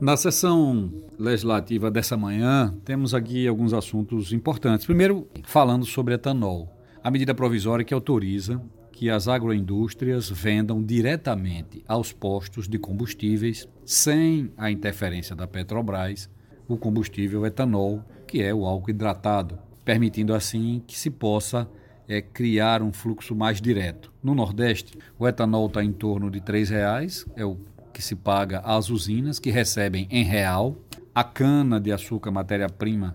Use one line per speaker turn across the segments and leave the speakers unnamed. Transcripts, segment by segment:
Na sessão legislativa dessa manhã, temos aqui alguns assuntos importantes. Primeiro, falando sobre etanol. A medida provisória que autoriza que as agroindústrias vendam diretamente aos postos de combustíveis, sem a interferência da Petrobras, o combustível etanol, que é o álcool hidratado, permitindo assim que se possa é, criar um fluxo mais direto. No Nordeste, o etanol está em torno de R$ reais, é o que se paga às usinas, que recebem em real, a cana de açúcar, matéria-prima,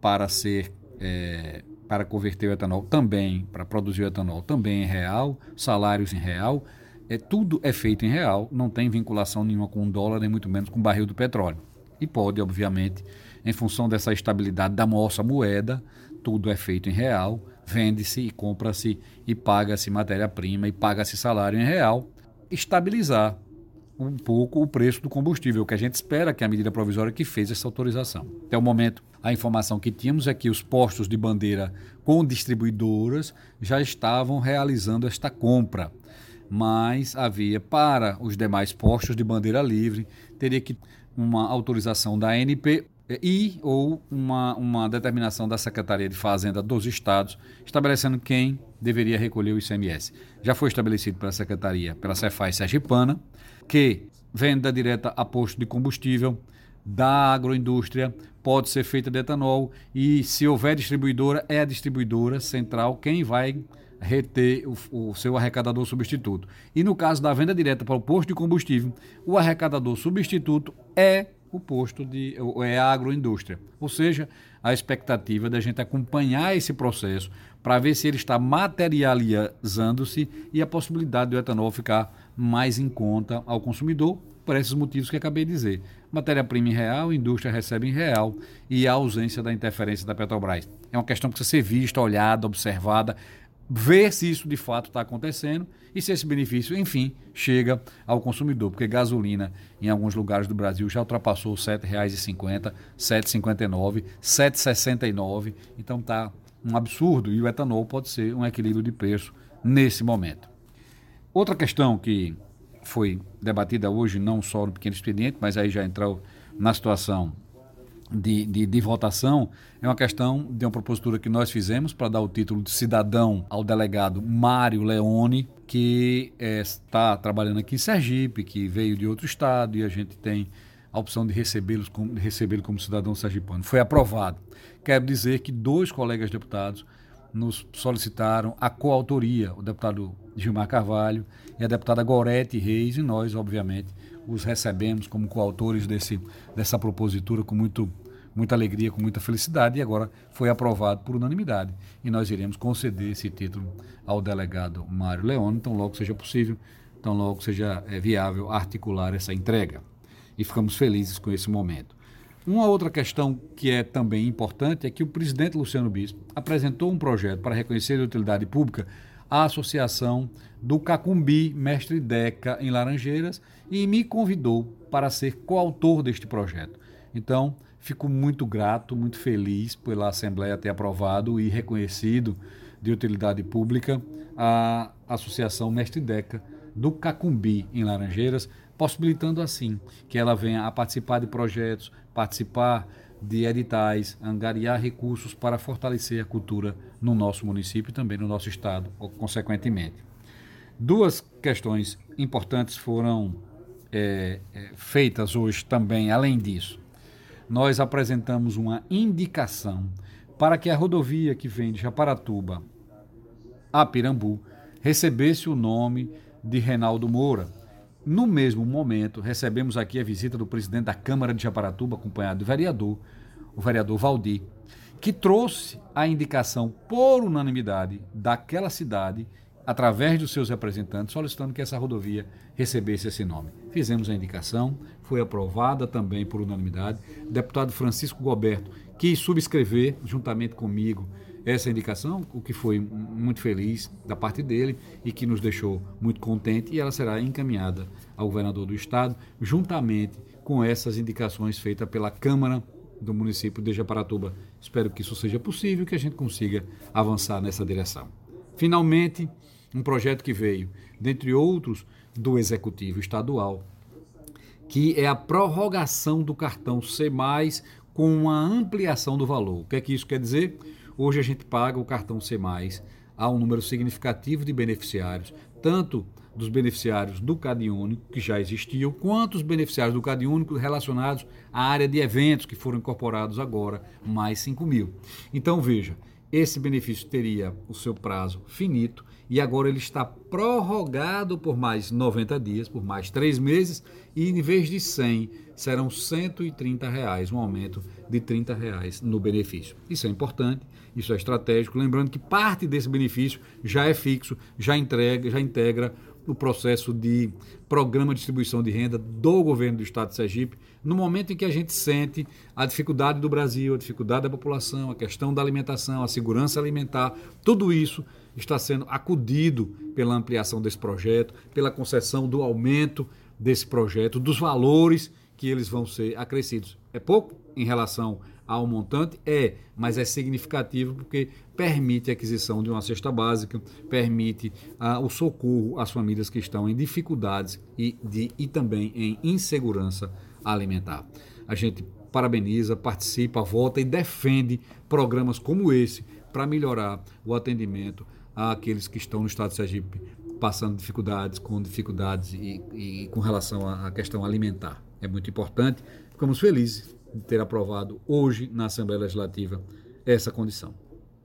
para ser é, para converter o etanol também, para produzir o etanol também em real, salários em real, é, tudo é feito em real, não tem vinculação nenhuma com o dólar, nem muito menos com o barril do petróleo. E pode, obviamente, em função dessa estabilidade da nossa moeda, tudo é feito em real, vende-se e compra-se e paga-se matéria-prima e paga-se salário em real, estabilizar um pouco o preço do combustível, que a gente espera que a medida provisória que fez essa autorização. Até o momento, a informação que tínhamos é que os postos de bandeira com distribuidoras já estavam realizando esta compra, mas havia para os demais postos de bandeira livre, teria que uma autorização da ANP e ou uma, uma determinação da Secretaria de Fazenda dos estados estabelecendo quem deveria recolher o ICMS. Já foi estabelecido pela Secretaria, pela Cefaz Sergipana, que venda direta a posto de combustível da agroindústria pode ser feita de etanol e se houver distribuidora, é a distribuidora central quem vai reter o, o, seu arrecadador substituto. E no caso da venda direta para o posto de combustível, o arrecadador substituto é o posto de é a agroindústria. Ou seja, a expectativa da gente acompanhar esse processo para ver se ele está materializando-se e a possibilidade do etanol ficar mais em conta ao consumidor, por esses motivos que acabei de dizer. Matéria-prima em real, indústria recebe em real e a ausência da interferência da Petrobras. É uma questão que precisa ser vista, olhada, observada, ver se isso de fato está acontecendo e se esse benefício, enfim, chega ao consumidor, porque gasolina em alguns lugares do Brasil já ultrapassou R$ 7,50, R$ 7,59, R$ 7,69, então está um absurdo e o etanol pode ser um equilíbrio de preço nesse momento. Outra questão que foi debatida hoje, não só no pequeno expediente, mas aí já entrou na situação de, de, de, votação é uma questão de uma propositura que nós fizemos para dar o título de cidadão ao delegado Mário Leone, que é, está trabalhando aqui em Sergipe, que veio de outro estado e a gente tem a opção de recebê-lo como, recebê como cidadão sergipano. Foi aprovado. Quero dizer que dois colegas deputados nos solicitaram a coautoria, o deputado Gilmar Carvalho e a deputada Gorete Reis, e nós, obviamente, os recebemos como coautores desse, dessa propositura com muito, muita alegria, com muita felicidade, e agora foi aprovado por unanimidade. E nós iremos conceder esse título ao delegado Mário Leone, tão logo seja possível, tão logo seja é, viável articular essa entrega. E ficamos felizes com esse momento. Uma outra questão que é também importante é que o presidente Luciano Bispo apresentou um projeto para reconhecer a utilidade pública à Associação do Cacumbi Mestre Deca em Laranjeiras e me convidou para ser coautor deste projeto. Então, fico muito grato, muito feliz pela Assembleia ter aprovado e reconhecido de utilidade pública a Associação Mestre Deca do Cacumbi em Laranjeiras, possibilitando assim que ela venha a participar de projetos, participar de editais, angariar recursos para fortalecer a cultura no nosso município e também no nosso estado, consequentemente. Duas questões importantes foram é, é, feitas hoje também, além disso. Nós apresentamos uma indicação para que a rodovia que vem de Japaratuba a Pirambu recebesse o nome de Reinaldo Moura, no mesmo momento, recebemos aqui a visita do presidente da Câmara de Japaratuba, acompanhado do vereador, o vereador Valdir, que trouxe a indicação por unanimidade daquela cidade, através dos seus representantes, solicitando que essa rodovia recebesse esse nome. Fizemos a indicação, foi aprovada também por unanimidade. O deputado Francisco Goberto quis subscrever, juntamente comigo, essa indicação, o que foi muito feliz da parte dele e que nos deixou muito contente, e ela será encaminhada ao governador do estado, juntamente com essas indicações feitas pela Câmara do município de Japaratuba. Espero que isso seja possível que a gente consiga avançar nessa direção. Finalmente, um projeto que veio, dentre outros, do Executivo Estadual, que é a prorrogação do cartão C+, com uma ampliação do valor. O que é que isso quer dizer? Hoje a gente paga o cartão C+, a um número significativo de beneficiários, tanto dos beneficiários do CadÚnico, que já existiam, quanto os beneficiários do CadÚnico relacionados à área de eventos, que foram incorporados agora, mais 5 mil. Então, veja, esse benefício teria o seu prazo finito e agora ele está prorrogado por mais 90 dias, por mais três meses, e em vez de 100, serão 130 reais, um aumento de 30 reais no benefício. Isso é importante, isso é estratégico, lembrando que parte desse benefício já é fixo, já entrega, já integra o processo de programa de distribuição de renda do governo do estado de Sergipe, no momento em que a gente sente a dificuldade do Brasil, a dificuldade da população, a questão da alimentação, a segurança alimentar, tudo isso está sendo acudido pela ampliação desse projeto, pela concessão do aumento desse projeto, dos valores que eles vão ser acrescidos. É pouco em relação ao montante? É, mas é significativo porque permite a aquisição de uma cesta básica, permite ah, o socorro às famílias que estão em dificuldades e, de, e também em insegurança alimentar. A gente parabeniza, participa, vota e defende programas como esse para melhorar o atendimento àqueles que estão no estado de Sergipe passando dificuldades, com dificuldades e, e com relação à questão alimentar. É muito importante. Ficamos felizes de ter aprovado hoje na Assembleia Legislativa essa condição.